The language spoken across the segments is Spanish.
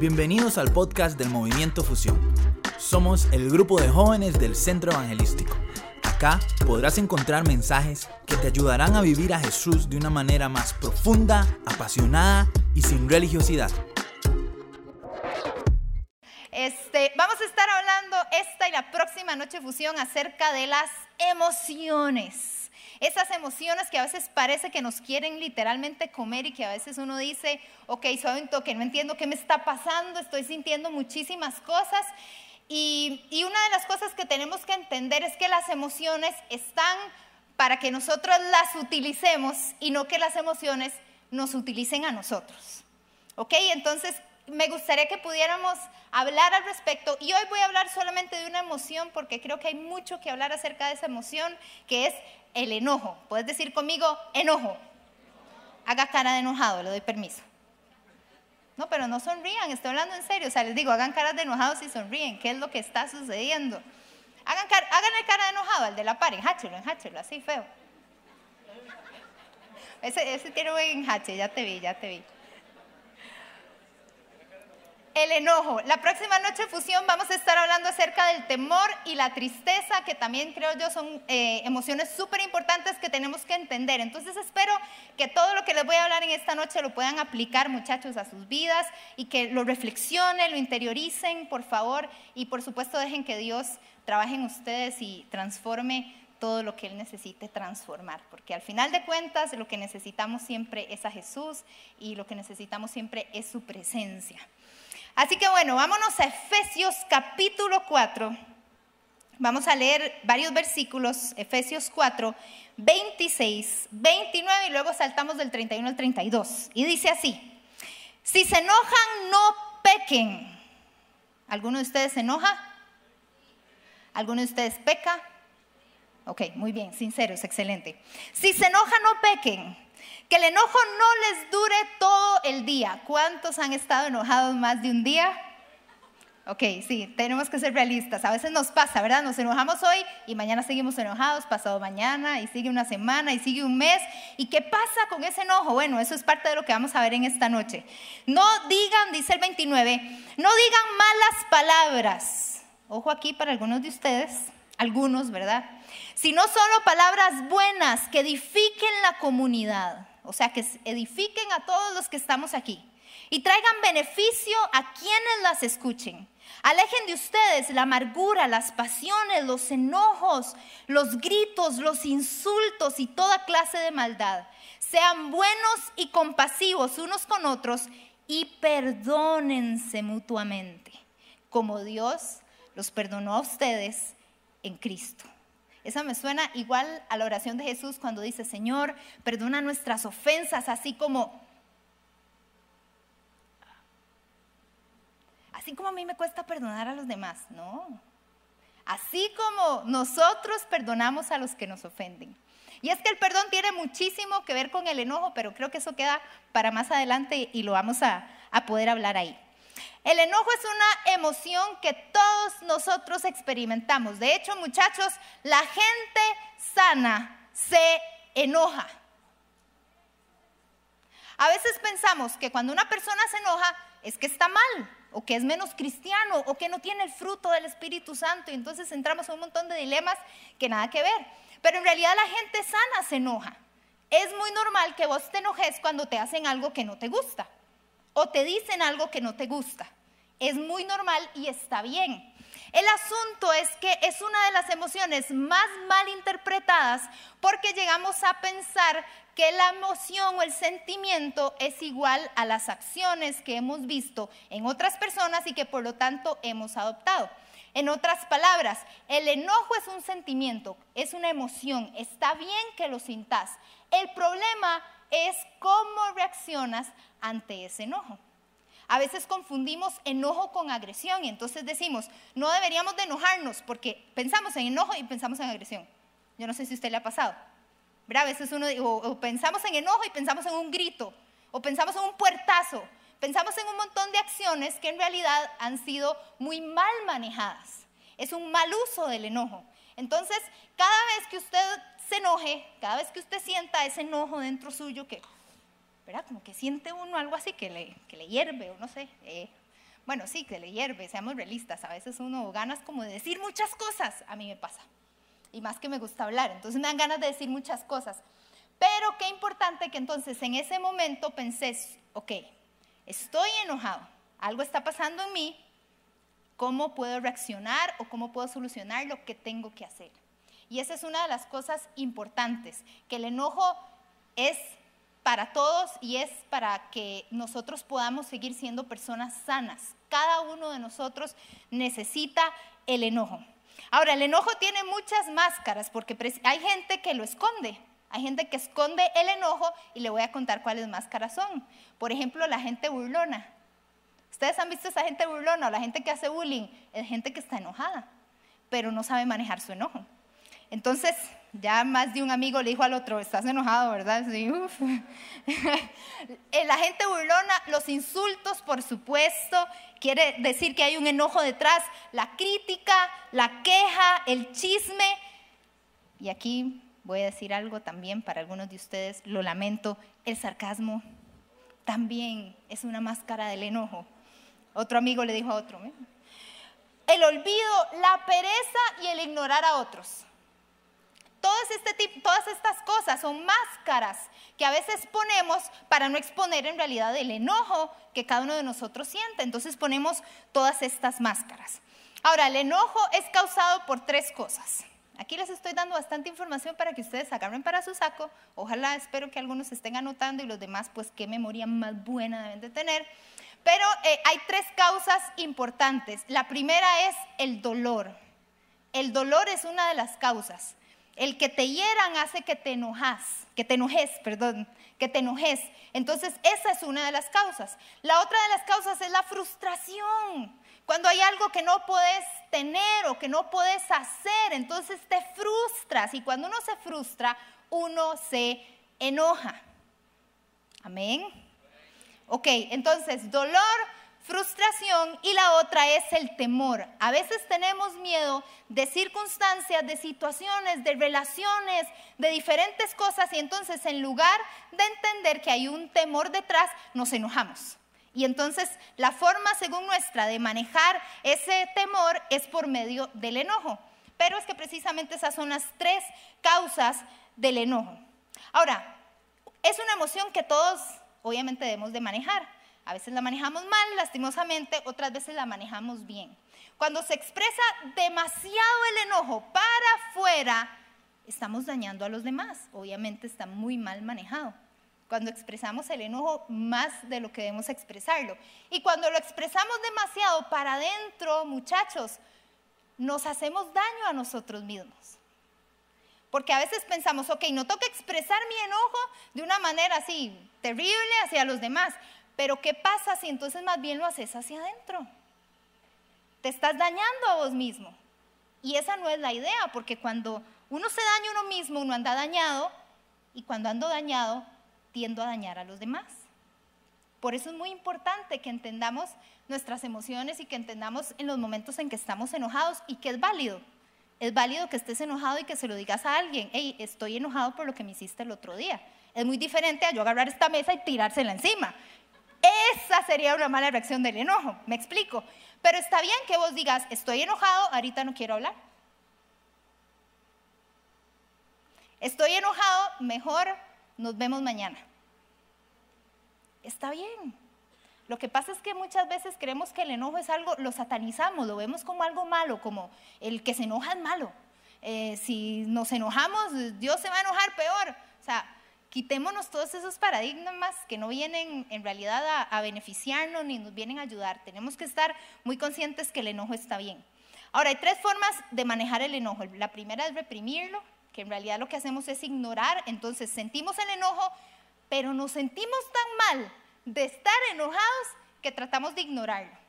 Bienvenidos al podcast del Movimiento Fusión. Somos el grupo de jóvenes del Centro Evangelístico. Acá podrás encontrar mensajes que te ayudarán a vivir a Jesús de una manera más profunda, apasionada y sin religiosidad. Este, vamos a estar hablando esta y la próxima noche fusión acerca de las emociones. Esas emociones que a veces parece que nos quieren literalmente comer y que a veces uno dice, ok, soy un toque, no entiendo qué me está pasando, estoy sintiendo muchísimas cosas. Y, y una de las cosas que tenemos que entender es que las emociones están para que nosotros las utilicemos y no que las emociones nos utilicen a nosotros. ¿Ok? Entonces, me gustaría que pudiéramos hablar al respecto. Y hoy voy a hablar solamente de una emoción porque creo que hay mucho que hablar acerca de esa emoción, que es el enojo. Puedes decir conmigo, enojo. Haga cara de enojado, le doy permiso. No, pero no sonrían, estoy hablando en serio. O sea, les digo, hagan caras de enojados y sonríen. ¿Qué es lo que está sucediendo? Hagan cara, háganle cara de enojado al de la par, enháchelo, enháchelo, así feo. Ese, ese tiene buen enhache, ya te vi, ya te vi el enojo. La próxima noche fusión vamos a estar hablando acerca del temor y la tristeza, que también creo yo son eh, emociones súper importantes que tenemos que entender. Entonces espero que todo lo que les voy a hablar en esta noche lo puedan aplicar muchachos a sus vidas y que lo reflexionen, lo interioricen, por favor, y por supuesto dejen que Dios trabaje en ustedes y transforme todo lo que Él necesite transformar, porque al final de cuentas lo que necesitamos siempre es a Jesús y lo que necesitamos siempre es su presencia. Así que bueno, vámonos a Efesios capítulo 4. Vamos a leer varios versículos, Efesios 4, 26, 29 y luego saltamos del 31 al 32. Y dice así, si se enojan, no pequen. ¿Alguno de ustedes se enoja? ¿Alguno de ustedes peca? Ok, muy bien, sinceros, excelente. Si se enojan, no pequen. Que el enojo no les dure todo el día. ¿Cuántos han estado enojados más de un día? Ok, sí, tenemos que ser realistas. A veces nos pasa, ¿verdad? Nos enojamos hoy y mañana seguimos enojados, pasado mañana y sigue una semana y sigue un mes. ¿Y qué pasa con ese enojo? Bueno, eso es parte de lo que vamos a ver en esta noche. No digan, dice el 29, no digan malas palabras. Ojo aquí para algunos de ustedes, algunos, ¿verdad? Sino solo palabras buenas que edifiquen la comunidad o sea, que edifiquen a todos los que estamos aquí y traigan beneficio a quienes las escuchen. Alejen de ustedes la amargura, las pasiones, los enojos, los gritos, los insultos y toda clase de maldad. Sean buenos y compasivos unos con otros y perdónense mutuamente, como Dios los perdonó a ustedes en Cristo. Esa me suena igual a la oración de Jesús cuando dice, Señor, perdona nuestras ofensas, así como... Así como a mí me cuesta perdonar a los demás, no. Así como nosotros perdonamos a los que nos ofenden. Y es que el perdón tiene muchísimo que ver con el enojo, pero creo que eso queda para más adelante y lo vamos a, a poder hablar ahí. El enojo es una emoción que todos nosotros experimentamos. De hecho, muchachos, la gente sana se enoja. A veces pensamos que cuando una persona se enoja es que está mal, o que es menos cristiano, o que no tiene el fruto del Espíritu Santo, y entonces entramos en un montón de dilemas que nada que ver. Pero en realidad la gente sana se enoja. Es muy normal que vos te enojes cuando te hacen algo que no te gusta, o te dicen algo que no te gusta es muy normal y está bien. El asunto es que es una de las emociones más mal interpretadas porque llegamos a pensar que la emoción o el sentimiento es igual a las acciones que hemos visto en otras personas y que por lo tanto hemos adoptado. En otras palabras, el enojo es un sentimiento, es una emoción, está bien que lo sintas. El problema es cómo reaccionas ante ese enojo. A veces confundimos enojo con agresión y entonces decimos, no deberíamos de enojarnos porque pensamos en enojo y pensamos en agresión. Yo no sé si a usted le ha pasado. A veces uno, o, pensamos en enojo y pensamos en un grito, o pensamos en un puertazo, pensamos en un montón de acciones que en realidad han sido muy mal manejadas. Es un mal uso del enojo. Entonces, cada vez que usted se enoje, cada vez que usted sienta ese enojo dentro suyo que ¿verdad? Como que siente uno algo así que le, que le hierve o no sé. Eh, Bueno, sí, que le hierve, seamos realistas. A veces uno ganas como de decir muchas cosas. A mí me pasa. Y más que me gusta hablar. Entonces me dan ganas de decir muchas cosas. Pero qué importante que entonces en ese momento pensé, ok, estoy enojado. Algo está pasando en mí. ¿Cómo puedo reaccionar o cómo puedo solucionar lo que tengo que hacer? Y esa es una de las cosas importantes, que el enojo es para todos y es para que nosotros podamos seguir siendo personas sanas. Cada uno de nosotros necesita el enojo. Ahora, el enojo tiene muchas máscaras porque hay gente que lo esconde. Hay gente que esconde el enojo y le voy a contar cuáles máscaras son. Por ejemplo, la gente burlona. Ustedes han visto esa gente burlona o la gente que hace bullying. Es gente que está enojada, pero no sabe manejar su enojo. Entonces, ya más de un amigo le dijo al otro, estás enojado, ¿verdad? Sí, uf. La gente burlona, los insultos, por supuesto, quiere decir que hay un enojo detrás, la crítica, la queja, el chisme. Y aquí voy a decir algo también para algunos de ustedes, lo lamento, el sarcasmo también es una máscara del enojo. Otro amigo le dijo a otro, el olvido, la pereza y el ignorar a otros. Este todas estas cosas son máscaras que a veces ponemos para no exponer en realidad el enojo que cada uno de nosotros siente. Entonces ponemos todas estas máscaras. Ahora, el enojo es causado por tres cosas. Aquí les estoy dando bastante información para que ustedes agarren para su saco. Ojalá, espero que algunos estén anotando y los demás, pues qué memoria más buena deben de tener. Pero eh, hay tres causas importantes. La primera es el dolor. El dolor es una de las causas. El que te hieran hace que te enojas, que te enojes, perdón, que te enojes. Entonces, esa es una de las causas. La otra de las causas es la frustración. Cuando hay algo que no puedes tener o que no puedes hacer, entonces te frustras. Y cuando uno se frustra, uno se enoja. Amén. Ok, entonces dolor, frustración y la otra es el temor. A veces tenemos miedo de circunstancias, de situaciones, de relaciones, de diferentes cosas y entonces en lugar de entender que hay un temor detrás, nos enojamos. Y entonces la forma según nuestra de manejar ese temor es por medio del enojo. Pero es que precisamente esas son las tres causas del enojo. Ahora, es una emoción que todos obviamente debemos de manejar. A veces la manejamos mal, lastimosamente, otras veces la manejamos bien. Cuando se expresa demasiado el enojo para afuera, estamos dañando a los demás. Obviamente está muy mal manejado. Cuando expresamos el enojo más de lo que debemos expresarlo. Y cuando lo expresamos demasiado para adentro, muchachos, nos hacemos daño a nosotros mismos. Porque a veces pensamos, ok, no toca expresar mi enojo de una manera así terrible hacia los demás, pero ¿qué pasa si entonces más bien lo haces hacia adentro? Te estás dañando a vos mismo. Y esa no es la idea, porque cuando uno se daña uno mismo, uno anda dañado, y cuando ando dañado, tiendo a dañar a los demás. Por eso es muy importante que entendamos nuestras emociones y que entendamos en los momentos en que estamos enojados y que es válido. Es válido que estés enojado y que se lo digas a alguien, hey, estoy enojado por lo que me hiciste el otro día. Es muy diferente a yo agarrar esta mesa y tirársela encima. Esa sería una mala reacción del enojo, me explico. Pero está bien que vos digas, estoy enojado, ahorita no quiero hablar. Estoy enojado, mejor nos vemos mañana. Está bien. Lo que pasa es que muchas veces creemos que el enojo es algo, lo satanizamos, lo vemos como algo malo, como el que se enoja es malo. Eh, si nos enojamos, Dios se va a enojar peor. O sea, Quitémonos todos esos paradigmas que no vienen en realidad a, beneficiarnos ni nos vienen a ayudar. Tenemos que estar muy conscientes que el enojo está bien. Ahora, hay tres formas de manejar el enojo. La primera es reprimirlo, que en realidad lo que hacemos es ignorar. Entonces sentimos el enojo, pero nos sentimos tan mal de estar enojados que tratamos de ignorarlo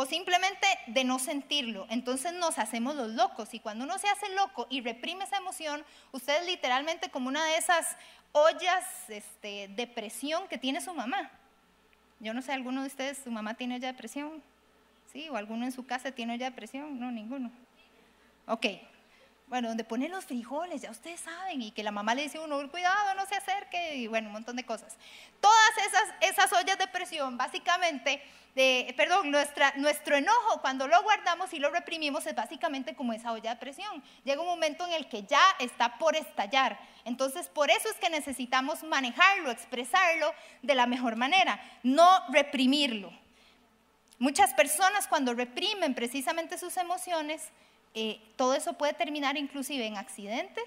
o simplemente de no sentirlo. Entonces nos hacemos los locos y cuando uno se hace loco y reprime esa emoción, usted es literalmente como una de esas ollas este, de presión que tiene su mamá. Yo no sé, ¿alguno de ustedes, su mamá tiene olla de presión? ¿Sí? ¿O alguno en su casa tiene olla de presión? No, ninguno. Ok. Bueno, donde ponen los frijoles, ya ustedes saben, y que la mamá le dice a uno, cuidado, no se acerque, y bueno, un montón de cosas. Todas esas, esas ollas de presión, básicamente, de, perdón, nuestra, nuestro enojo, cuando lo guardamos y lo reprimimos, es básicamente como esa olla de presión. Llega un momento en el que ya está por estallar. Entonces, por eso es que necesitamos manejarlo, expresarlo de la mejor manera, no reprimirlo. Muchas personas cuando reprimen precisamente sus emociones, eh, todo eso puede terminar inclusive en accidentes,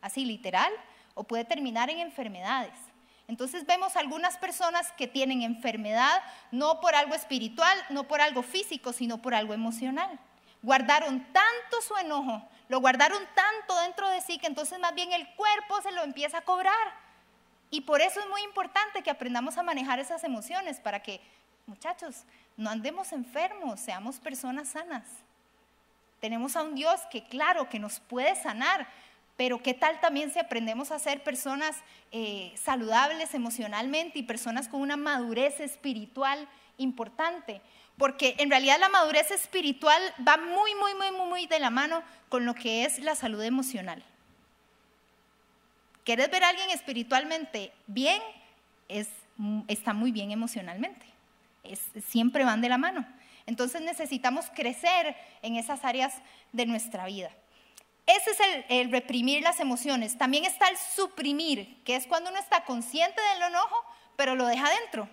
así literal, o puede terminar en enfermedades. Entonces vemos algunas personas que tienen enfermedad no por algo espiritual, no por algo físico, sino por algo emocional. Guardaron tanto su enojo, lo guardaron tanto dentro de sí que entonces más bien el cuerpo se lo empieza a cobrar. Y por eso es muy importante que aprendamos a manejar esas emociones para que, muchachos, no andemos enfermos, seamos personas sanas. Tenemos a un Dios que claro que nos puede sanar, pero ¿qué tal también si aprendemos a ser personas eh, saludables emocionalmente y personas con una madurez espiritual importante? Porque en realidad la madurez espiritual va muy, muy, muy, muy, muy de la mano con lo que es la salud emocional. ¿Quieres ver a alguien espiritualmente bien? Es, está muy bien emocionalmente. siempre van de la mano. Entonces necesitamos crecer en esas áreas de nuestra vida. Ese es el, reprimir las emociones. También está el suprimir, que es cuando uno está consciente del enojo, pero lo deja dentro.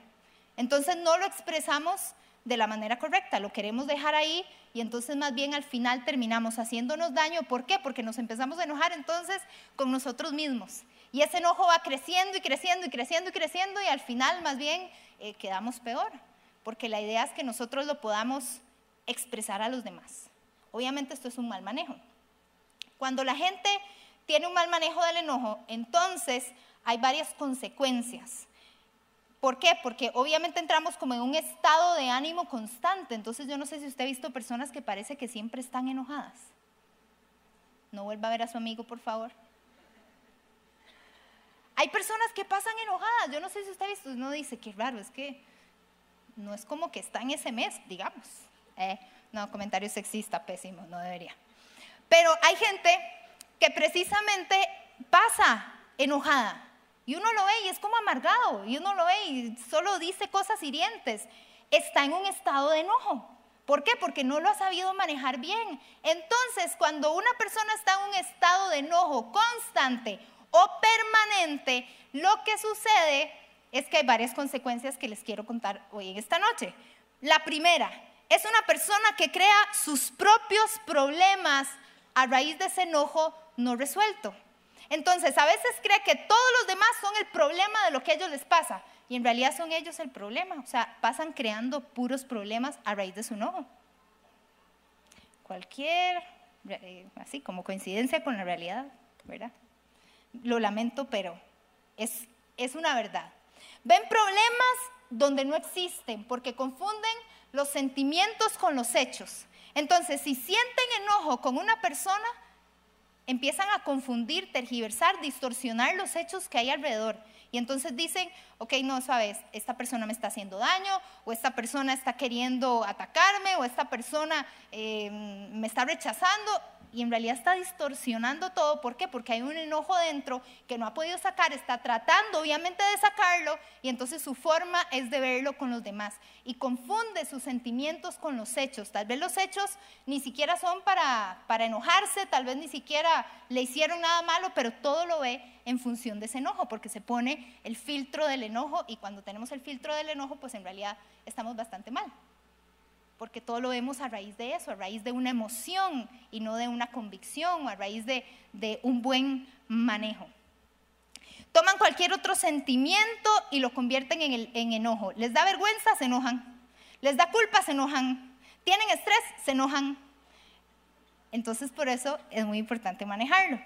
Entonces no lo expresamos de la manera correcta, lo queremos dejar ahí y entonces más bien al final terminamos haciéndonos daño. ¿Por qué? Porque nos empezamos a enojar entonces con nosotros mismos. Y ese enojo va creciendo y creciendo y creciendo y creciendo y al final más bien eh, quedamos peor porque la idea es que nosotros lo podamos expresar a los demás. Obviamente esto es un mal manejo. Cuando la gente tiene un mal manejo del enojo, entonces hay varias consecuencias. ¿Por qué? Porque obviamente entramos como en un estado de ánimo constante. Entonces yo no sé si usted ha visto personas que parece que siempre están enojadas. No vuelva a ver a su amigo, por favor. Hay personas que pasan enojadas. Yo no sé si usted ha visto, uno dice, qué raro, es que no es como que está en ese mes, digamos. Eh, no, comentario sexista, pésimo, no debería. Pero hay gente que precisamente pasa enojada y uno lo ve y es como amargado y uno lo ve y solo dice cosas hirientes. Está en un estado de enojo. ¿Por qué? Porque no lo ha sabido manejar bien. Entonces, cuando una persona está en un estado de enojo constante o permanente, lo que sucede es que hay varias consecuencias que les quiero contar hoy en esta noche. La primera, es una persona que crea sus propios problemas a raíz de ese enojo no resuelto. Entonces, a veces cree que todos los demás son el problema de lo que a ellos les pasa y en realidad son ellos el problema. O sea, pasan creando puros problemas a raíz de su enojo. Cualquier, eh, así como coincidencia con la realidad, ¿verdad? Lo lamento, pero es, es una verdad. Ven problemas donde no existen porque confunden los sentimientos con los hechos. Entonces, si sienten enojo con una persona, empiezan a confundir, tergiversar, distorsionar los hechos que hay alrededor. Y entonces dicen, ok, no sabes, esta persona me está haciendo daño, o esta persona está queriendo atacarme, o esta persona eh, me está rechazando y en realidad está distorsionando todo. ¿Por qué? Porque hay un enojo dentro que no ha podido sacar, está tratando obviamente de sacarlo y entonces su forma es de verlo con los demás y confunde sus sentimientos con los hechos. Tal vez los hechos ni siquiera son para, para enojarse, tal vez ni siquiera le hicieron nada malo, pero todo lo ve en función de ese enojo porque se pone el filtro del enojo y cuando tenemos el filtro del enojo pues en realidad estamos bastante mal porque todo lo vemos a raíz de eso, a raíz de una emoción y no de una convicción, o a raíz de, un buen manejo. Toman cualquier otro sentimiento y lo convierten en, en enojo. Les da vergüenza, se enojan. Les da culpa, se enojan. Tienen estrés, se enojan. Entonces por eso es muy importante manejarlo.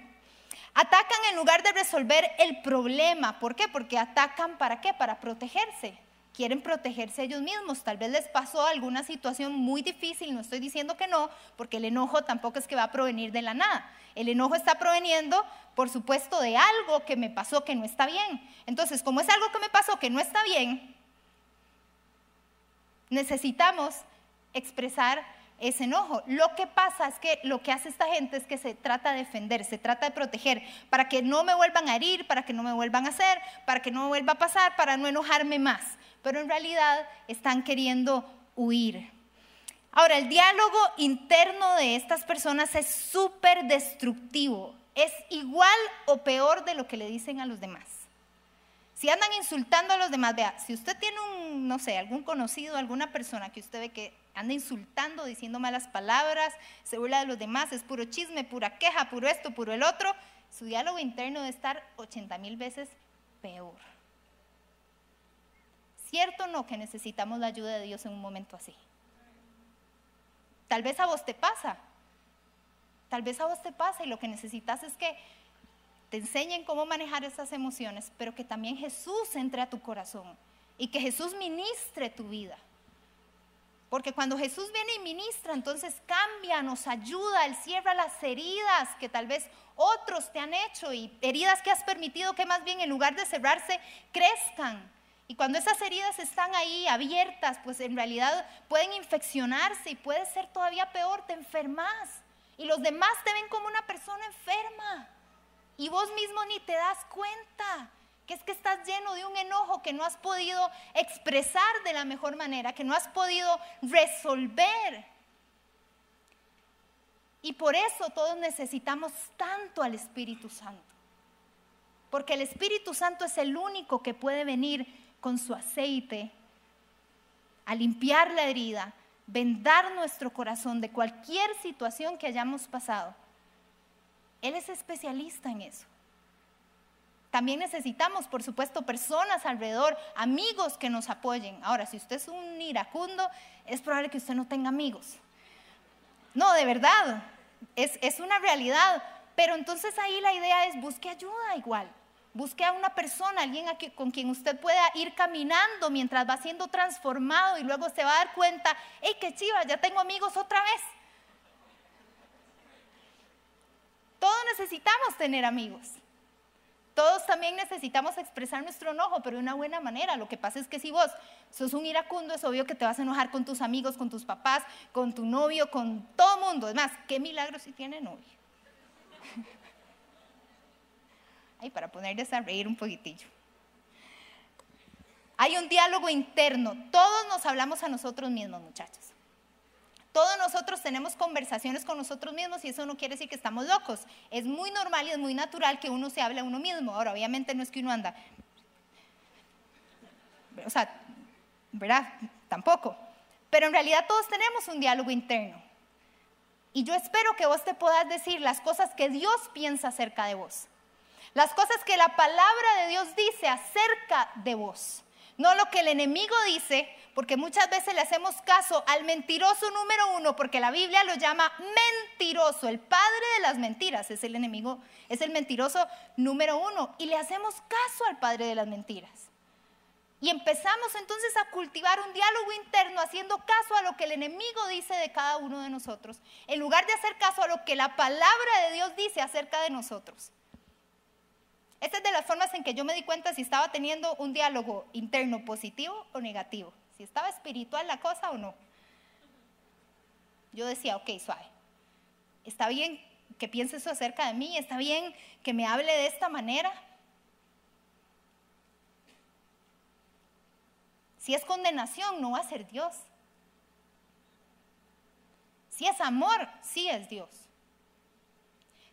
Atacan en lugar de resolver el problema. ¿Por qué? Porque atacan para qué? Para protegerse quieren protegerse ellos mismos. Tal vez les pasó alguna situación muy difícil, no estoy diciendo que no, porque el enojo tampoco es que va a provenir de la nada. El enojo está proveniendo, por supuesto, de algo que me pasó que no está bien. Entonces, como es algo que me pasó que no está bien, necesitamos expresar ese enojo. Lo que pasa es que lo que hace esta gente es que se trata de defender, se trata de proteger, para que no me vuelvan a herir, para que no me vuelvan a hacer, para que no me vuelva a pasar, para no enojarme más. Pero en realidad están queriendo huir. Ahora, el diálogo interno de estas personas es súper destructivo. Es igual o peor de lo que le dicen a los demás. Si andan insultando a los demás, vea, si usted tiene un, no sé, algún conocido, alguna persona que usted ve que anda insultando, diciendo malas palabras, se burla de los demás, es puro chisme, pura queja, puro esto, puro el otro, su diálogo interno debe estar 80 mil veces peor. ¿Cierto o no que necesitamos la ayuda de Dios en un momento así? Tal vez a vos te pasa. Tal vez a vos te pasa y lo que necesitas es que te enseñen cómo manejar esas emociones, pero que también Jesús entre a tu corazón y que Jesús ministre tu vida. Porque cuando Jesús viene y ministra, entonces cambia, nos ayuda, Él cierra las heridas que tal vez otros te han hecho y heridas que has permitido que más bien en lugar de cerrarse, crezcan. Y cuando esas heridas están ahí abiertas, pues en realidad pueden infeccionarse y puede ser todavía peor, te enfermas. Y los demás te ven como una persona enferma. Y vos mismo ni te das cuenta que es que estás lleno de un enojo que no has podido expresar de la mejor manera, que no has podido resolver. Y por eso todos necesitamos tanto al Espíritu Santo. Porque el Espíritu Santo es el único que puede venir con su aceite a limpiar la herida, vendar nuestro corazón de cualquier situación que hayamos pasado. Él es especialista en eso. También necesitamos, por supuesto, personas alrededor, amigos que nos apoyen. Ahora, si usted es un iracundo, es probable que usted no tenga amigos. No, de verdad, es, es una realidad. Pero entonces ahí la idea es busque ayuda igual. Busque a una persona, alguien con quien usted pueda ir caminando mientras va siendo transformado y luego se va a dar cuenta, hey, qué chiva, ya tengo amigos otra vez. Todos necesitamos tener amigos. Todos también necesitamos expresar nuestro enojo, pero de una buena manera. Lo que pasa es que si vos sos un iracundo, es obvio que te vas a enojar con tus amigos, con tus papás, con tu novio, con todo mundo. Es más, qué milagro si tiene novio. Para ponerles a reír un poquitillo. Hay un diálogo interno. Todos nos hablamos a nosotros mismos, muchachos. Todos nosotros tenemos conversaciones con nosotros mismos y eso no quiere decir que estamos locos. Es muy normal y es muy natural que uno se hable a uno mismo. Ahora, obviamente no es que uno anda. O sea, ¿verdad? Tampoco. Pero en realidad todos tenemos un diálogo interno. Y yo espero que vos te puedas decir las cosas que Dios piensa acerca de vos. Las cosas que la palabra de Dios dice acerca de vos. No lo que el enemigo dice, porque muchas veces le hacemos caso al mentiroso número uno, porque la Biblia lo llama mentiroso, el padre de las mentiras, es el enemigo, es el mentiroso número uno, y le hacemos caso al padre de las mentiras. Y empezamos entonces a cultivar un diálogo interno haciendo caso a lo que el enemigo dice de cada uno de nosotros, en lugar de hacer caso a lo que la palabra de Dios dice acerca de nosotros. Esta es de las formas en que yo me di cuenta si estaba teniendo un diálogo interno positivo o negativo, si estaba espiritual la cosa o no. Yo decía, ok, suave, está bien que piense eso acerca de mí, está bien que me hable de esta manera. Si es condenación, no va a ser Dios. Si es amor, sí es Dios.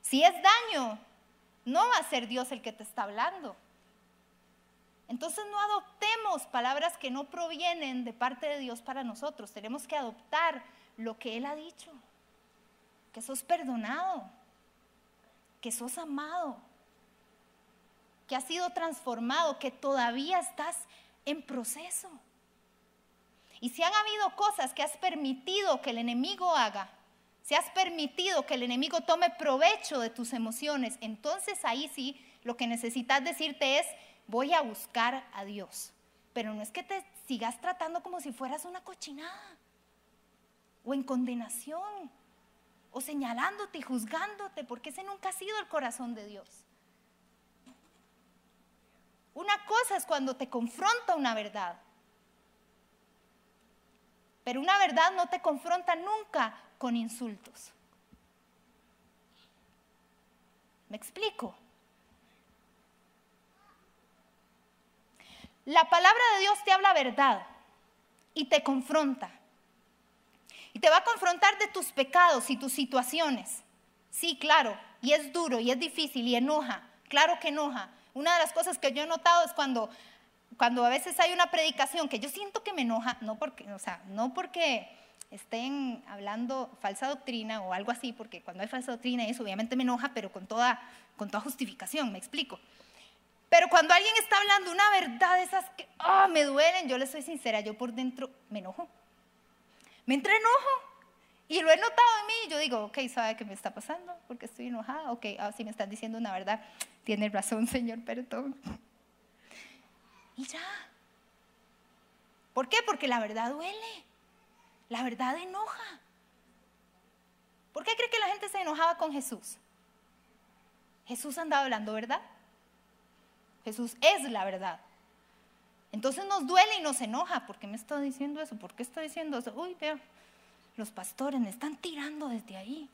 Si es daño, no va a ser Dios el que te está hablando. Entonces no adoptemos palabras que no provienen de parte de Dios para nosotros. Tenemos que adoptar lo que Él ha dicho. Que sos perdonado, que sos amado, que has sido transformado, que todavía estás en proceso. Y si han habido cosas que has permitido que el enemigo haga, si has permitido que el enemigo tome provecho de tus emociones, entonces ahí sí lo que necesitas decirte es, voy a buscar a Dios. Pero no es que te sigas tratando como si fueras una cochinada, o en condenación, o señalándote y juzgándote, porque ese nunca ha sido el corazón de Dios. Una cosa es cuando te confronta una verdad, Pero una verdad no te confronta nunca con insultos. ¿Me explico? La palabra de Dios te habla verdad y te confronta. Y te va a confrontar de tus pecados y tus situaciones. Sí, claro, y es duro y es difícil y enoja. Claro que enoja. Una de las cosas que yo he notado es cuando, cuando a veces hay una predicación que yo siento que me enoja, no porque, o sea, no porque estén hablando falsa doctrina o algo así, porque cuando hay falsa doctrina eso obviamente me enoja, pero con toda, con toda justificación, me explico. Pero cuando alguien está hablando una verdad, esas que oh, me duelen, yo le soy sincera, yo por dentro me enojo. Me entra enojo. Y lo he notado en mí. Yo digo, ok, ¿sabe qué me está pasando? Porque estoy enojada. Ok, ah, si me están diciendo una verdad, tiene razón, Señor, perdón. Y ya. ¿Por qué? Porque la verdad duele. La verdad enoja. ¿Por qué cree que la gente se enojaba con Jesús? Jesús andaba hablando verdad. Jesús es la verdad. Entonces nos duele y nos enoja. ¿Por qué me está diciendo eso? ¿Por qué está diciendo eso? Uy, veo, los pastores me están tirando desde ahí.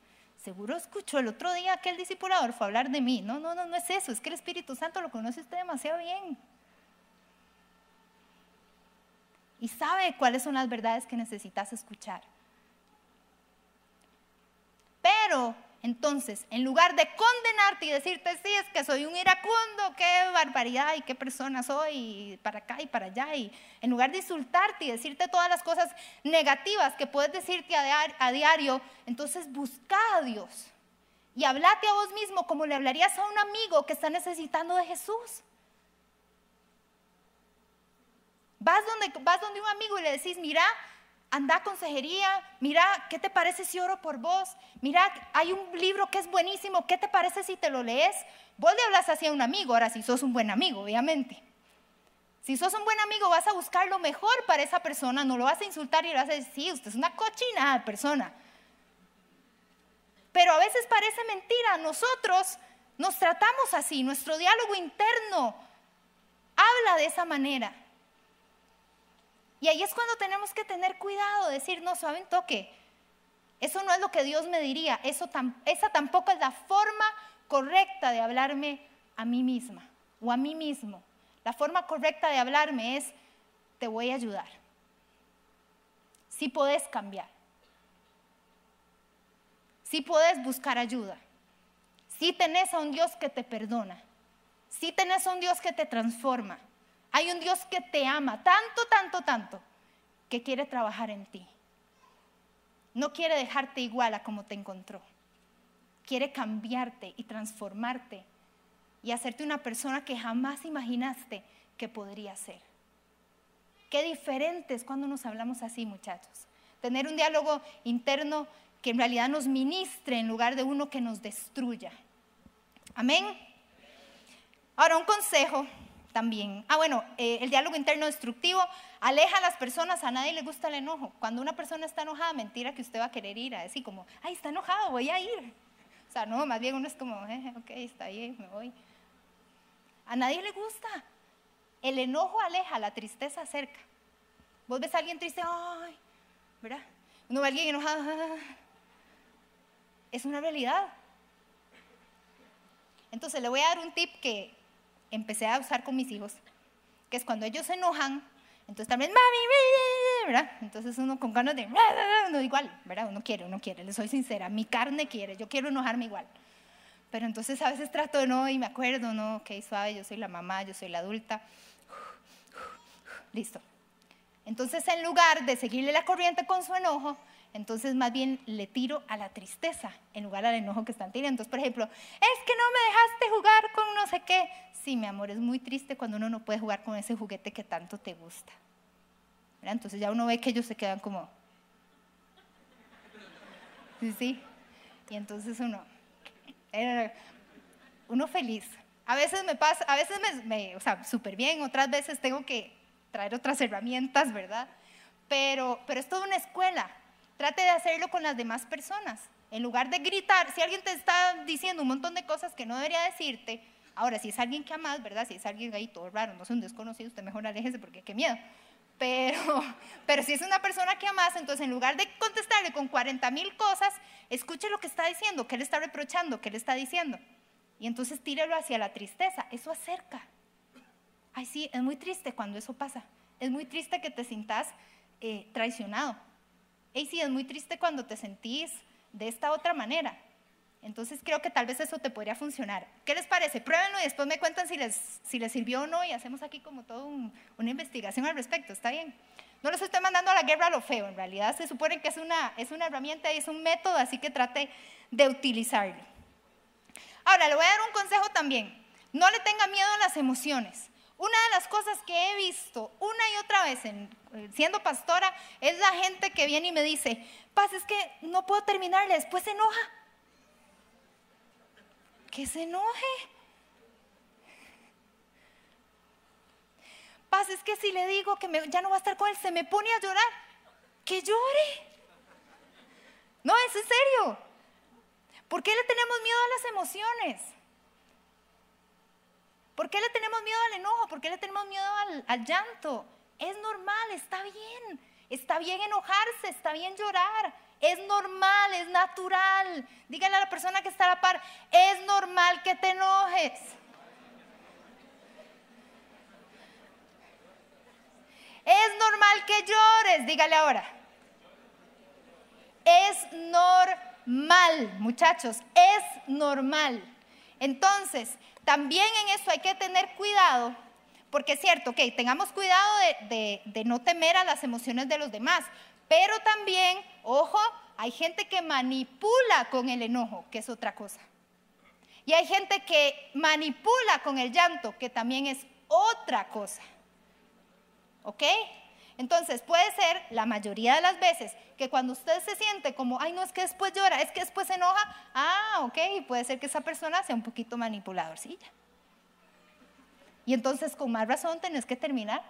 Seguro escuchó el otro día que el discipulador fue a hablar de mí. No, no, no, no es eso. Es que el Espíritu Santo lo conoce usted demasiado bien. Y sabe cuáles son las verdades que necesitas escuchar. Pero entonces, en lugar de condenarte y decirte, sí, es que soy un iracundo, qué barbaridad y qué persona soy, para acá y para allá, y en lugar de insultarte y decirte todas las cosas negativas que puedes decirte a diario, entonces busca a Dios y hablate a vos mismo como le hablarías a un amigo que está necesitando de Jesús. Vas donde, vas donde un amigo y le decís, mira, anda a consejería, mira, ¿qué te parece si oro por vos? Mira, hay un libro que es buenísimo, ¿qué te parece si te lo lees? Vos le hablas así a un amigo, ahora si sos un buen amigo, obviamente. Si sos un buen amigo, vas a buscar lo mejor para esa persona, no lo vas a insultar y le vas a decir, sí, usted es una cochina persona. Pero a veces parece mentira, nosotros nos tratamos así, nuestro diálogo interno habla de esa manera. Y ahí es cuando tenemos que tener cuidado, decir, no, saben toque, eso no es lo que Dios me diría, eso esa tampoco es la forma correcta de hablarme a mí misma o a mí mismo. La forma correcta de hablarme es, te voy a ayudar. Si sí podés cambiar. Si sí podés buscar ayuda. Si sí tenés a un Dios que te perdona. Si tenés a un Dios que te transforma. Hay un Dios que te ama tanto, tanto, tanto, que quiere trabajar en ti. No quiere dejarte igual a como te encontró. Quiere cambiarte y transformarte y hacerte una persona que jamás imaginaste que podría ser. Qué diferente es cuando nos hablamos así, muchachos. Tener un diálogo interno que en realidad nos ministre en lugar de uno que nos destruya. Amén. Ahora, un consejo también. Ah, bueno, eh, el diálogo interno destructivo aleja a las personas, a nadie le gusta el enojo. Cuando una persona está enojada, mentira que usted va a querer ir a decir como, ay, está enojado, voy a ir. O sea, no, más bien uno es como, eh, ok, está bien, me voy. A nadie le gusta. El enojo aleja, la tristeza acerca. Vos ves a alguien triste, ay, ¿verdad? Uno ve a alguien enojado, es una realidad. Entonces le voy a dar un tip que empecé a usar con mis hijos, que es cuando ellos se enojan, entonces también, mami, ¿verdad? Entonces uno con ganas de, no igual, ¿verdad? Uno quiere, uno quiere, le soy sincera, mi carne quiere, yo quiero enojarme igual. Pero entonces a veces trato de no y me acuerdo, no, ok, suave, yo soy la mamá, yo soy la adulta. Listo. Entonces en lugar de seguirle la corriente con su enojo, entonces más bien le tiro a la tristeza en lugar al enojo que están tirando. Entonces, por ejemplo, es que no me dejaste jugar con no sé qué. Sí, mi amor, es muy triste cuando uno no puede jugar con ese juguete que tanto te gusta. Entonces ya uno ve que ellos se quedan como... Sí, sí. Y entonces uno, uno feliz. A veces me pasa, a veces me, o sea, súper bien, otras veces tengo que traer otras herramientas, ¿verdad? Pero, pero es toda una escuela. Trate de hacerlo con las demás personas. En lugar de gritar, si alguien te está diciendo un montón de cosas que no debería decirte, ahora si es alguien que amas, ¿verdad? Si es alguien ahí todo raro, no es un desconocido, usted mejor aléjese porque qué miedo. Pero, pero si es una persona que amas, entonces en lugar de contestarle con 40 mil cosas, escuche lo que está diciendo, qué le está reprochando, qué le está diciendo. Y entonces tírelo hacia la tristeza. Eso acerca. Ay, sí, es muy triste cuando eso pasa. Es muy triste que te sintas eh, traicionado. Ay, sí, es muy triste cuando te sentís de esta otra manera. Entonces creo que tal vez eso te podría funcionar. ¿Qué les parece? Pruébenlo y después me cuentan si les, si les sirvió o no y hacemos aquí como toda una investigación al respecto. ¿Está bien? No los estoy mandando a la guerra a lo feo. En realidad se supone que es una, es una herramienta y es un método, así que trate de utilizarlo. Ahora, le voy a dar un consejo también. No le tenga miedo a las emociones. Una de las cosas que he visto una y otra vez en, eh, siendo pastora es la gente que viene y me dice, Paz, es que no puedo terminarle, después se enoja que se enoje. Paz, es que si le digo que ya no va a estar con él, se me pone a llorar. Que llore. No, es en serio. ¿Por qué le tenemos miedo a las emociones? ¿Por qué le tenemos miedo al enojo? ¿Por qué le tenemos miedo al, llanto? Es normal, está bien. Está bien enojarse, está bien llorar. Es normal, es natural. Dígale a la persona que está a la par, es normal que te enojes. Es normal que llores, dígale ahora. Es normal, muchachos, es normal. Entonces, también en eso hay que tener cuidado, porque es cierto, ok, tengamos cuidado de, de no temer a las emociones de los demás, pero también, ojo, hay gente que manipula con el enojo, que es otra cosa. Y hay gente que manipula con el llanto, que también es otra cosa. ¿Ok? Entonces puede ser la mayoría de las veces que cuando usted se siente como, ay, no es que después llora, es que después se enoja, ah, ok, puede ser que esa persona sea un poquito manipuladorcilla. Y entonces con más razón tenés que terminar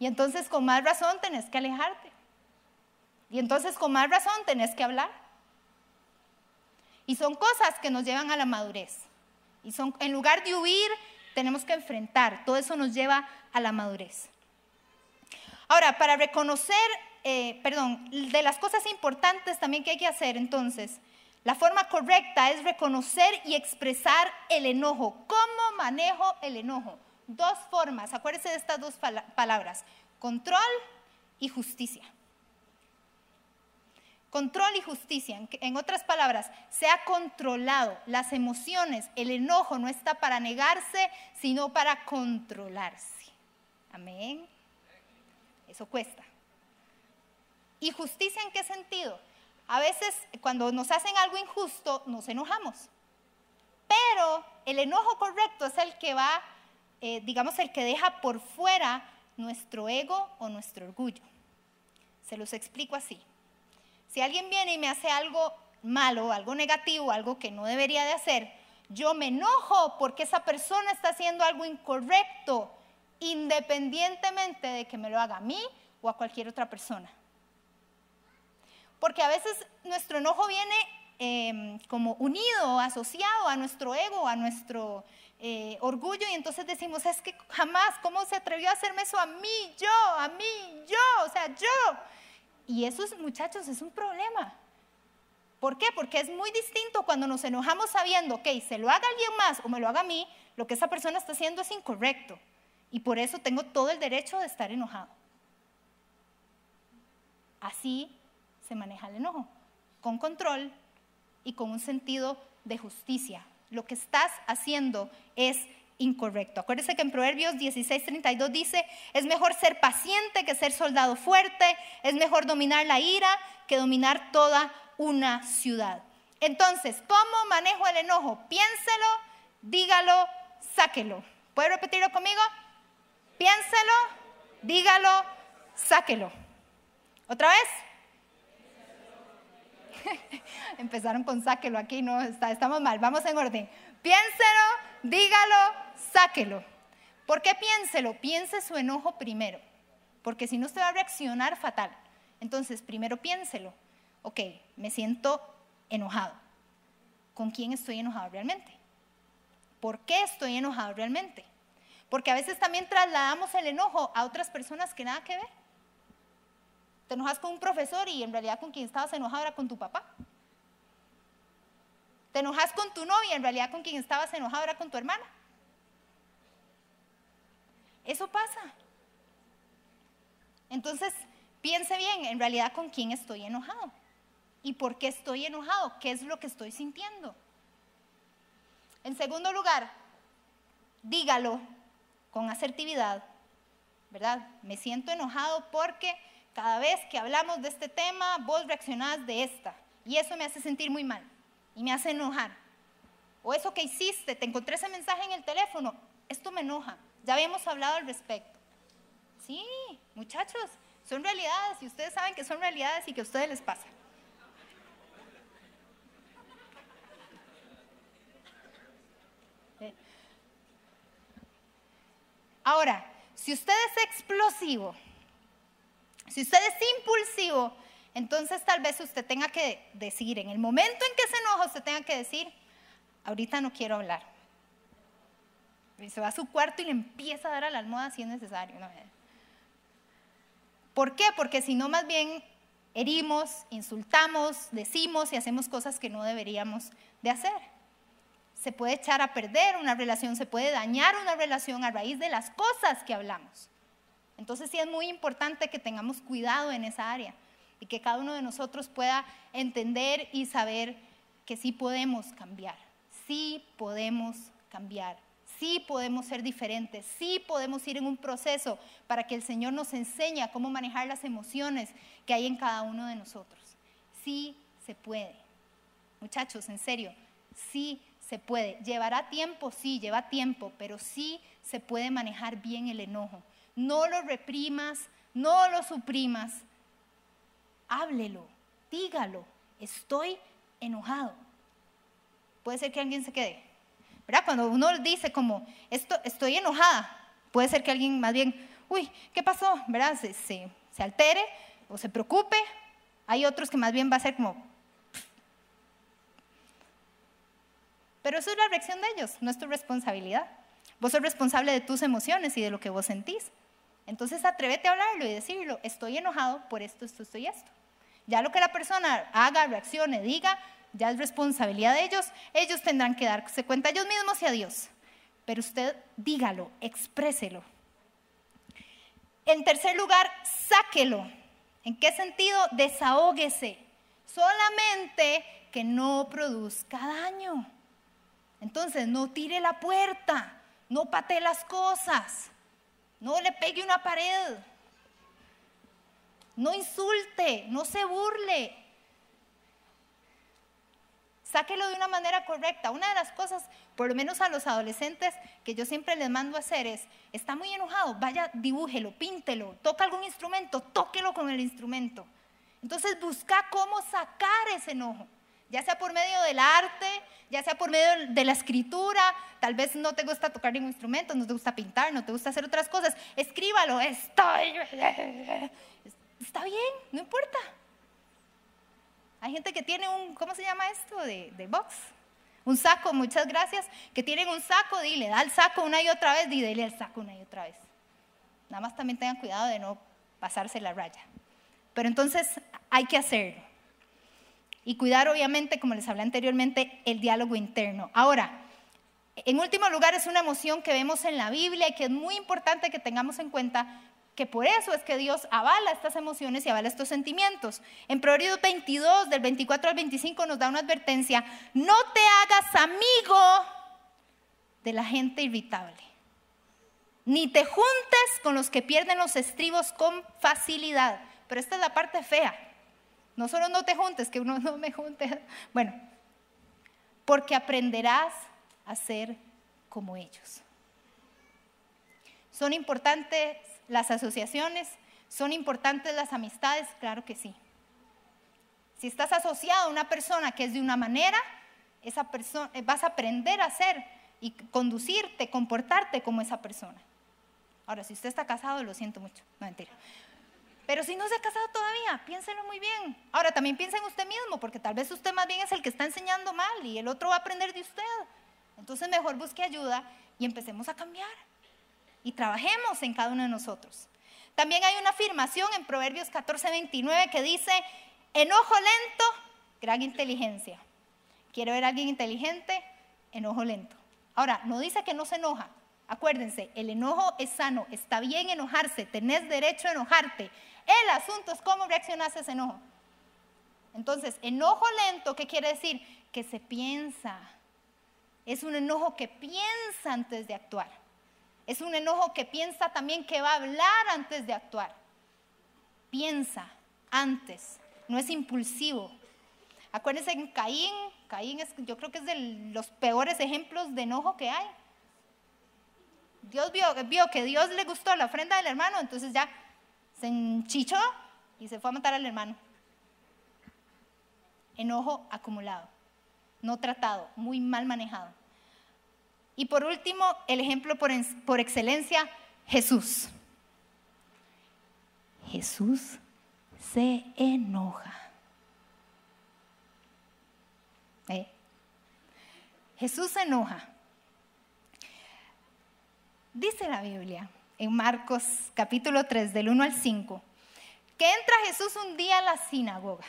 y entonces con más razón tenés que alejarte. Y entonces con más razón tenés que hablar. Y son cosas que nos llevan a la madurez. Y son, en lugar de huir, tenemos que enfrentar. Todo eso nos lleva a la madurez. Ahora, para reconocer, eh, perdón, de las cosas importantes también que hay que hacer, entonces, la forma correcta es reconocer y expresar el enojo. ¿Cómo manejo el enojo? dos formas, acuérdense de estas dos palabras, control y justicia. Control y justicia, en otras palabras, se ha controlado las emociones, el enojo no está para negarse, sino para controlarse. Amén. Eso cuesta. ¿Y justicia en qué sentido? A veces cuando nos hacen algo injusto nos enojamos, pero el enojo correcto es el que va eh, digamos, el que deja por fuera nuestro ego o nuestro orgullo. Se los explico así. Si alguien viene y me hace algo malo, algo negativo, algo que no debería de hacer, yo me enojo porque esa persona está haciendo algo incorrecto, independientemente de que me lo haga a mí o a cualquier otra persona. Porque a veces nuestro enojo viene em, como unido, asociado a nuestro ego, a nuestro eh, orgullo y entonces decimos, es que jamás, ¿cómo se atrevió a hacerme eso a mí, yo, a mí, yo, o sea, yo? Y eso, muchachos, es un problema. ¿Por qué? Porque es muy distinto cuando nos enojamos sabiendo, que se lo haga alguien más o me lo haga a mí, lo que esa persona está haciendo es incorrecto. Y por eso tengo todo el derecho de estar enojado. Así se maneja el enojo, con control y con un sentido de justicia, lo que estás haciendo es incorrecto. Acuérdese que en Proverbios 16:32 dice, es mejor ser paciente que ser soldado fuerte, es mejor dominar la ira que dominar toda una ciudad. Entonces, ¿cómo manejo el enojo? Piénselo, dígalo, sáquelo. ¿Puede repetirlo conmigo? Piénselo, dígalo, sáquelo. ¿Otra vez? Empezaron con sáquelo aquí, no, estamos mal, vamos en orden. Piénselo, dígalo, sáquelo. ¿Por qué piénselo? Piense su enojo primero, porque si no usted va a reaccionar fatal. Entonces, primero piénselo. Ok, me siento enojado. ¿Con quién estoy enojado realmente? ¿Por qué estoy enojado realmente? Porque a veces también trasladamos el enojo a otras personas que nada que ver. Te enojas con un profesor y en realidad con quien estabas enojado era con tu papá. Te enojas con tu novia, y en realidad con quien estabas enojado era con tu hermana. Eso pasa. Entonces, piense bien, en realidad con quién estoy enojado. ¿Y por qué estoy enojado? ¿Qué es lo que estoy sintiendo? En segundo lugar, dígalo con asertividad, ¿verdad? Me siento enojado porque cada vez que hablamos de este tema, vos reaccionás de esta. Y eso me hace sentir muy mal y me hace enojar. O eso que hiciste, te encontré ese mensaje en el teléfono, esto me enoja. Ya habíamos hablado al respecto. Sí, muchachos, son realidades y ustedes saben que son realidades y que a ustedes les pasa. Ahora, si usted es explosivo, si usted es impulsivo, entonces tal vez usted tenga que decir, en el momento en que se enoja, usted tenga que decir, ahorita no quiero hablar. Se va a su cuarto y le empieza a dar a la almohada si es necesario. ¿Por qué? Porque si no, más bien herimos, insultamos, decimos y hacemos cosas que no deberíamos de hacer se puede echar a perder una relación, se puede dañar una relación a raíz de las cosas que hablamos. Entonces sí es muy importante que tengamos cuidado en esa área y que cada uno de nosotros pueda entender y saber que sí podemos cambiar, sí podemos cambiar, sí podemos ser diferentes, sí podemos ir en un proceso para que el Señor nos enseñe cómo manejar las emociones que hay en cada uno de nosotros. Sí se puede. Muchachos, en serio, sí se puede. ¿Llevará tiempo? Sí, lleva tiempo, pero sí se puede manejar bien el enojo. No lo reprimas, no lo suprimas. Háblelo, dígalo, estoy enojado. Puede ser que alguien se quede. ¿Verdad? Cuando uno dice como, Esto, estoy enojada, puede ser que alguien más bien, uy, ¿qué pasó? ¿Verdad? Se, se, se altere o se preocupe. Hay otros que más bien va a ser como, Pero eso es la reacción de ellos, no es tu responsabilidad. Vos sos responsable de tus emociones y de lo que vos sentís. Entonces atrévete a hablarlo y decirlo, estoy enojado por esto, esto, esto y esto. Ya lo que la persona haga, reaccione, diga, ya es responsabilidad de ellos. Ellos tendrán que darse cuenta ellos mismos y a Dios. Pero usted dígalo, expréselo. En tercer lugar, sáquelo. ¿En qué sentido? Desahóguese. Solamente que no produzca daño. Entonces, no tire la puerta, no patee las cosas, no le pegue una pared, no insulte, no se burle. Sáquelo de una manera correcta. Una de las cosas, por lo menos a los adolescentes, que yo siempre les mando a hacer es, está muy enojado, vaya, dibújelo, píntelo, toca algún instrumento, tóquelo con el instrumento. Entonces busca cómo sacar ese enojo ya sea por medio del arte, ya sea por medio de la escritura, tal vez no te gusta tocar ningún instrumento, no te gusta pintar, no te gusta hacer otras cosas, escríbalo, estoy, está bien, no importa. Hay gente que tiene un, ¿cómo se llama esto? De, box. Un saco, muchas gracias, que tienen un saco, dile, da el saco una y otra vez, dile el saco una y otra vez. Nada más también tengan cuidado de no pasarse la raya. Pero entonces hay que hacerlo y cuidar obviamente, como les hablé anteriormente, el diálogo interno. Ahora, en último lugar, es una emoción que vemos en la Biblia y que es muy importante que tengamos en cuenta que por eso es que Dios avala estas emociones y avala estos sentimientos. En Proverbios 22, del 24 al 25, nos da una advertencia, no te hagas amigo de la gente irritable, ni te juntes con los que pierden los estribos con facilidad. Pero esta es la parte fea. No solo no te juntes, que uno no me junte. Bueno, porque aprenderás a ser como ellos. ¿Son importantes las asociaciones? ¿Son importantes las amistades? Claro que sí. Si estás asociado a una persona que es de una manera, esa persona, eh, vas a aprender a ser y conducirte, comportarte como esa persona. Ahora, si usted está casado, lo siento mucho. No, mentira. Pero si no se ha casado todavía, piénselo muy bien. Ahora también piensa en usted mismo, porque tal vez usted más bien es el que está enseñando mal y el otro va a aprender de usted. Entonces mejor busque ayuda y empecemos a cambiar. y trabajemos en cada uno de nosotros. También hay una afirmación en Proverbios 14, 29 que dice, enojo lento, gran inteligencia. ¿Quiere ver a alguien inteligente? Enojo lento. Ahora, no dice que no se enoja. Acuérdense, el enojo es sano, está bien enojarse, tenés derecho a enojarte. El asunto es cómo reaccionas a ese enojo. Entonces, enojo lento, ¿qué quiere decir? Que se piensa. Es un enojo que piensa antes de actuar. Es un enojo que piensa también que va a hablar antes de actuar. Piensa antes, no es impulsivo. Acuérdense en Caín, Caín es, yo creo que es de los peores ejemplos de enojo que hay. Dios vio, vio que Dios le gustó la ofrenda del hermano, entonces ya se enchichó y se fue a matar al hermano. Enojo acumulado, no tratado, muy mal manejado. Y por último, el ejemplo por, por excelencia, Jesús. Jesús se enoja. ¿Eh? Jesús se enoja. Dice la Biblia en Marcos capítulo 3 del 1 al 5 que entra Jesús un día a la sinagoga.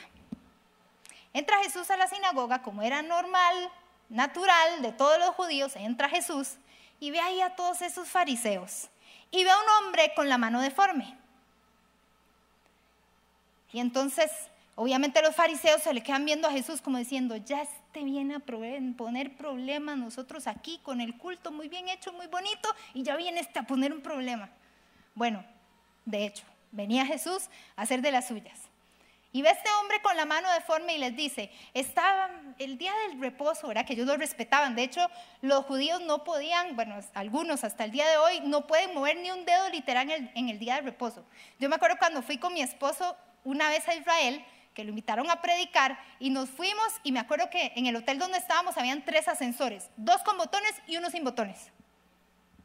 Entra Jesús a la sinagoga como era normal, natural de todos los judíos, entra Jesús y ve ahí a todos esos fariseos y ve a un hombre con la mano deforme. Y entonces, obviamente los fariseos se le quedan viendo a Jesús como diciendo, ya este viene a poner problemas nosotros aquí con el culto muy bien hecho, muy bonito, y ya viene este a poner un problema. Bueno, de hecho, venía Jesús a hacer de las suyas. Y ve a este hombre con la mano deforme y les dice, estaba el día del reposo, ¿verdad? Que ellos lo respetaban. De hecho, los judíos no podían, bueno, algunos hasta el día de hoy, no pueden mover ni un dedo literal en el, en el día del reposo. Yo me acuerdo cuando fui con mi esposo una vez a Israel, que lo invitaron a predicar, y nos fuimos, y me acuerdo que en el hotel donde estábamos habían tres ascensores, dos con botones y uno sin botones.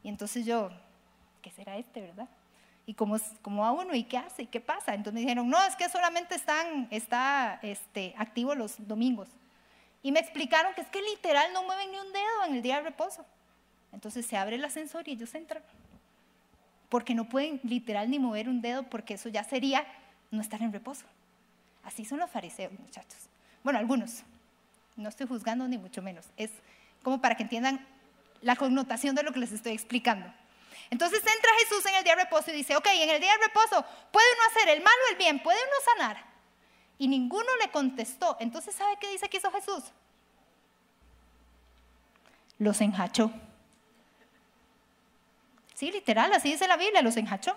Y entonces yo, ¿qué será este, verdad? y cómo, cómo va uno y qué hace y qué pasa. Entonces me dijeron, no, es que solamente están, está este, activo los domingos. Y me explicaron que es que literal no mueven ni un dedo en el día de reposo. Entonces se abre el ascensor y ellos entran. Porque no pueden literal ni mover un dedo porque eso ya sería no estar en reposo. Así son los fariseos, muchachos. Bueno, algunos. No estoy juzgando ni mucho menos. Es como para que entiendan la connotación de lo que les estoy explicando. Entonces entra Jesús en el día de reposo y dice, ok, en el día de reposo, ¿puede uno hacer el mal o el bien? ¿Puede uno sanar? Y ninguno le contestó. Entonces, ¿sabe qué dice que hizo Jesús? Los enjachó. Sí, literal, así dice la Biblia, los enjachó.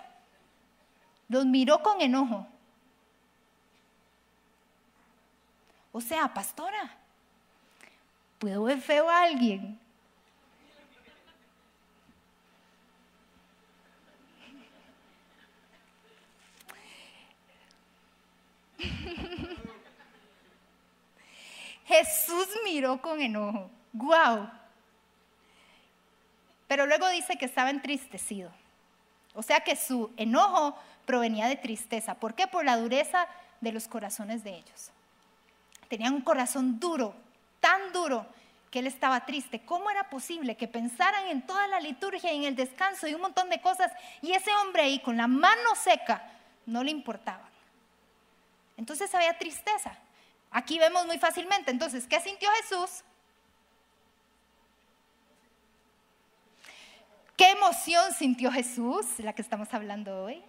Los miró con enojo. O sea, pastora, ¿puedo ver feo a alguien? Jesús miró con enojo. ¡Guau! Pero luego dice que estaba entristecido. O sea que su enojo provenía de tristeza. ¿Por qué? Por la dureza de los corazones de ellos. Tenían un corazón duro, tan duro que él estaba triste. ¿Cómo era posible que pensaran en toda la liturgia, y en el descanso y un montón de cosas y ese hombre ahí con la mano seca no le importaba? Entonces había tristeza. Aquí vemos muy fácilmente. Entonces, ¿qué sintió Jesús? ¿Qué emoción sintió Jesús, la que estamos hablando hoy?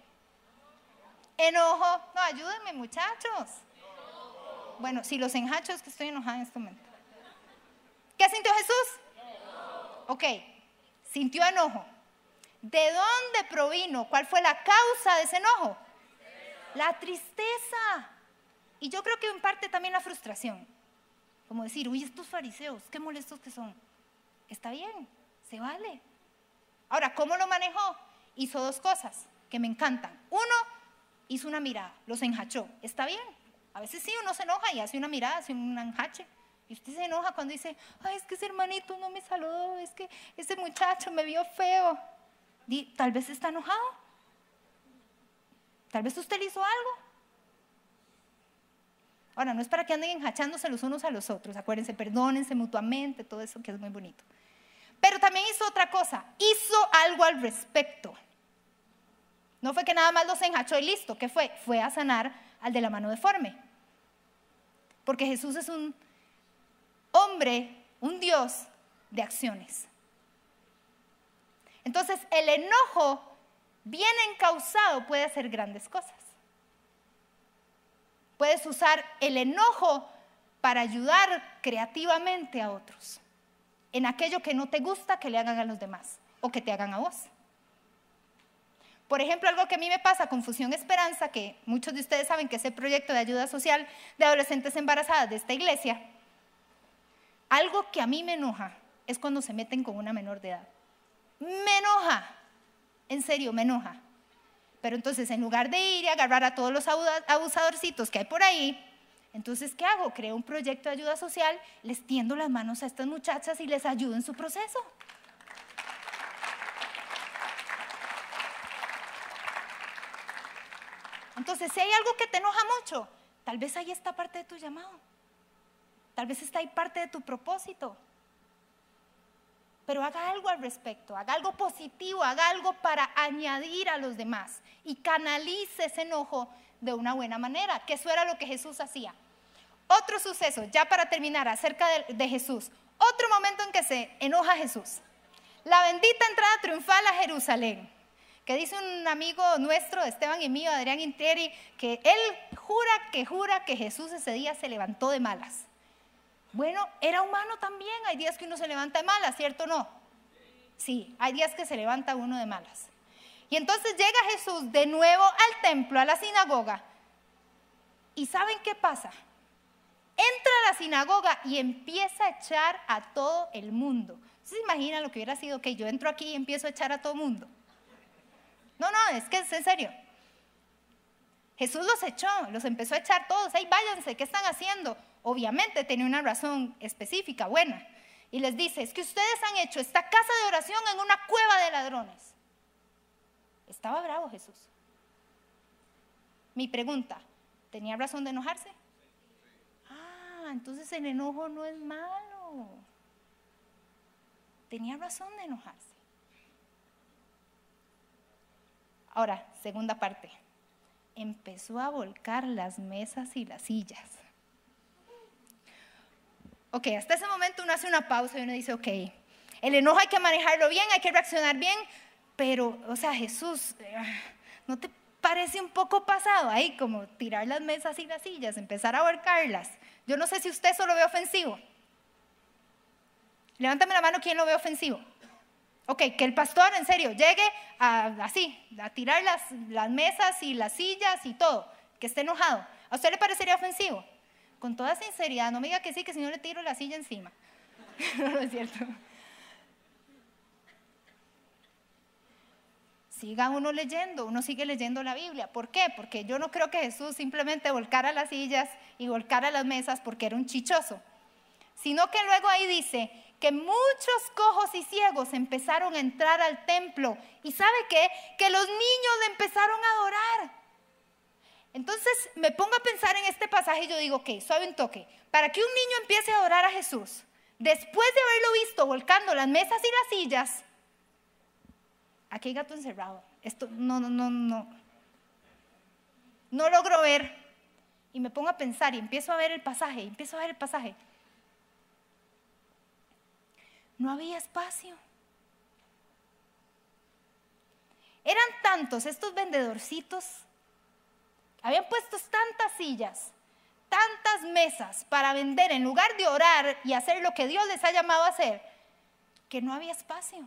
Enojo. No, ayúdenme muchachos. Bueno, si los enjachos que estoy enojada en este momento. ¿Qué sintió Jesús? Ok, sintió enojo. ¿De dónde provino? ¿Cuál fue la causa de ese enojo? La tristeza. Y yo creo que en parte también la frustración. Como decir, uy, estos fariseos, qué molestos que son. Está bien, se vale. Ahora, ¿cómo lo manejó? Hizo dos cosas que me encantan. Uno, hizo una mirada, los enjachó. Está bien. A veces sí, uno se enoja y hace una mirada, hace un enjache. Y usted se enoja cuando dice, ay, es que ese hermanito no me saludó, es que ese muchacho me vio feo. tal vez está enojado. Tal vez usted le hizo algo. Ahora, no es para que anden enjachándose los unos a los otros, acuérdense, perdónense mutuamente, todo eso que es muy bonito. Pero también hizo otra cosa, hizo algo al respecto. No fue que nada más los enjachó y listo, ¿qué fue? Fue a sanar al de la mano deforme. Porque Jesús es un hombre, un Dios de acciones. Entonces, el enojo bien encausado puede hacer grandes cosas. Puedes usar el enojo para ayudar creativamente a otros en aquello que no te gusta que le hagan a los demás o que te hagan a vos. Por ejemplo, algo que a mí me pasa con Fusión Esperanza, que muchos de ustedes saben que es el proyecto de ayuda social de adolescentes embarazadas de esta iglesia, algo que a mí me enoja es cuando se meten con una menor de edad. Me enoja, en serio, me enoja. Pero entonces, en lugar de ir y agarrar a todos los abusadorcitos que hay por ahí, entonces, ¿qué hago? Creo un proyecto de ayuda social, les tiendo las manos a estas muchachas y les ayudo en su proceso. Entonces, si hay algo que te enoja mucho, tal vez ahí está parte de tu llamado. Tal vez está ahí parte de tu propósito. Pero haga algo al respecto, haga algo positivo, haga algo para añadir a los demás y canalice ese enojo de una buena manera, que eso era lo que Jesús hacía. Otro suceso, ya para terminar, acerca de, Jesús. Otro momento en que se enoja Jesús. La bendita entrada triunfal a Jerusalén. Que dice un amigo nuestro, Esteban y mío, Adrián Intieri, que él jura que jura que Jesús ese día se levantó de malas. Bueno, era humano también. Hay días que uno se levanta de malas, ¿cierto o no? Sí, hay días que se levanta uno de malas. Y entonces llega Jesús de nuevo al templo, a la sinagoga. ¿Y saben qué pasa? entra a la sinagoga y empieza a echar a todo el mundo. ¿Se imaginan lo que hubiera sido que yo entro aquí y empiezo a echar a todo el mundo? No, no, es que es en serio. Jesús los echó, los empezó a echar todos, ahí váyanse, ¿qué están haciendo? Obviamente tenía una razón específica, buena. Y les dice, es que ustedes han hecho esta casa de oración en una cueva de ladrones. Estaba bravo Jesús. Mi pregunta, ¿tenía razón de enojarse? entonces el enojo no es malo. Tenía razón de enojarse. Ahora, segunda parte. Empezó a volcar las mesas y las sillas. Ok, hasta ese momento uno hace una pausa y uno dice, ok, el enojo hay que manejarlo bien, hay que reaccionar bien, pero, o sea, Jesús, eh, ¿no te parece un poco pasado ahí como tirar las mesas y las sillas, empezar a volcarlas? Yo no sé si usted eso lo ve ofensivo. Levántame la mano quien lo ve ofensivo. Ok, que el pastor en serio llegue a, así, a tirar las, las mesas y las sillas y todo, que esté enojado. ¿A usted le parecería ofensivo? Con toda sinceridad, no me diga que sí, que si no le tiro la silla encima. no es cierto. siga uno leyendo, uno sigue leyendo la Biblia. ¿Por qué? Porque yo no creo que Jesús simplemente volcara las sillas y volcara las mesas porque era un chichoso, sino que luego ahí dice que muchos cojos y ciegos empezaron a entrar al templo y sabe qué? Que los niños le empezaron a adorar. Entonces me pongo a pensar en este pasaje y yo digo, ok, suave un toque, para que un niño empiece a adorar a Jesús, después de haberlo visto volcando las mesas y las sillas, aquí hay gato encerrado. Esto no, no, no, no. No logro ver. Y me pongo a pensar y empiezo a ver el pasaje, empiezo a ver el pasaje. No había espacio. Eran tantos estos vendedorcitos, habían puesto tantas sillas, tantas mesas para vender en lugar de orar y hacer lo que Dios les ha llamado a hacer, que no había espacio.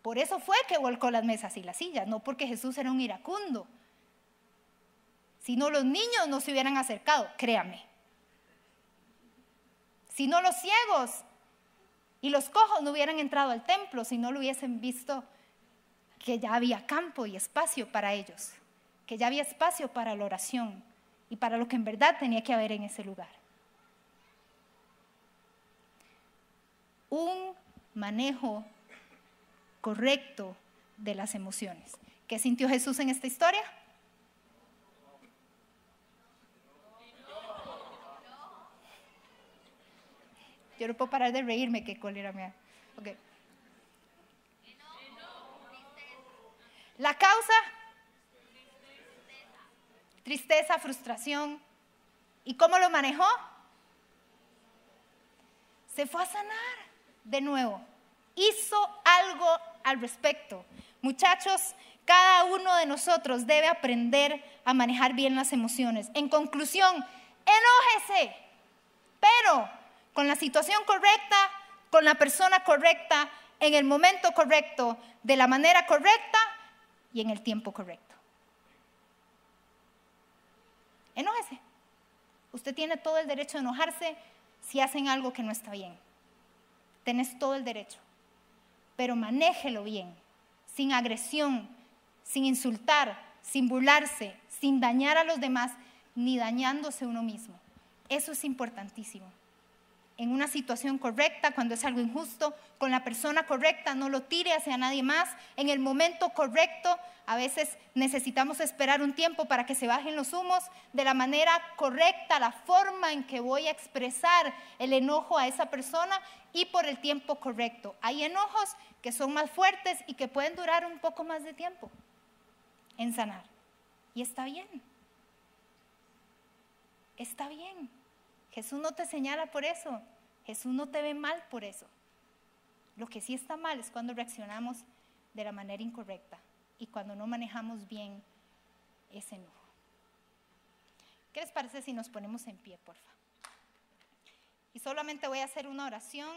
Por eso fue que volcó las mesas y las sillas, no porque Jesús era un iracundo. Si no, los niños no se hubieran acercado, créame. Si no, los ciegos y los cojos no hubieran entrado al templo, si no lo hubiesen visto que ya había campo y espacio para ellos, que ya había espacio para la oración y para lo que en verdad tenía que haber en ese lugar. Un manejo correcto de las emociones. ¿Qué sintió Jesús en esta historia? Yo no puedo parar de reírme, qué cólera me Ok. La causa, tristeza, frustración. ¿Y cómo lo manejó? Se fue a sanar de nuevo. Hizo algo al respecto. Muchachos, cada uno de nosotros debe aprender a manejar bien las emociones. En conclusión, enójese, pero con la situación correcta, con la persona correcta, en el momento correcto, de la manera correcta y en el tiempo correcto. Enójese. Usted tiene todo el derecho de enojarse si hacen algo que no está bien. Tenés todo el derecho. Pero manéjelo bien, sin agresión, sin insultar, sin burlarse, sin dañar a los demás, ni dañándose uno mismo. Eso es importantísimo. En una situación correcta, cuando es algo injusto, con la persona correcta, no lo tire hacia nadie más. En el momento correcto, a veces necesitamos esperar un tiempo para que se bajen los humos de la manera correcta, la forma en que voy a expresar el enojo a esa persona y por el tiempo correcto. Hay enojos que son más fuertes y que pueden durar un poco más de tiempo en sanar. Y está bien. Está bien. Jesús no te señala por eso. Jesús no te ve mal por eso. Lo que sí está mal es cuando reaccionamos de la manera incorrecta y cuando no manejamos bien ese enojo. ¿Qué les parece si nos ponemos en pie, por favor? Y solamente voy a hacer una oración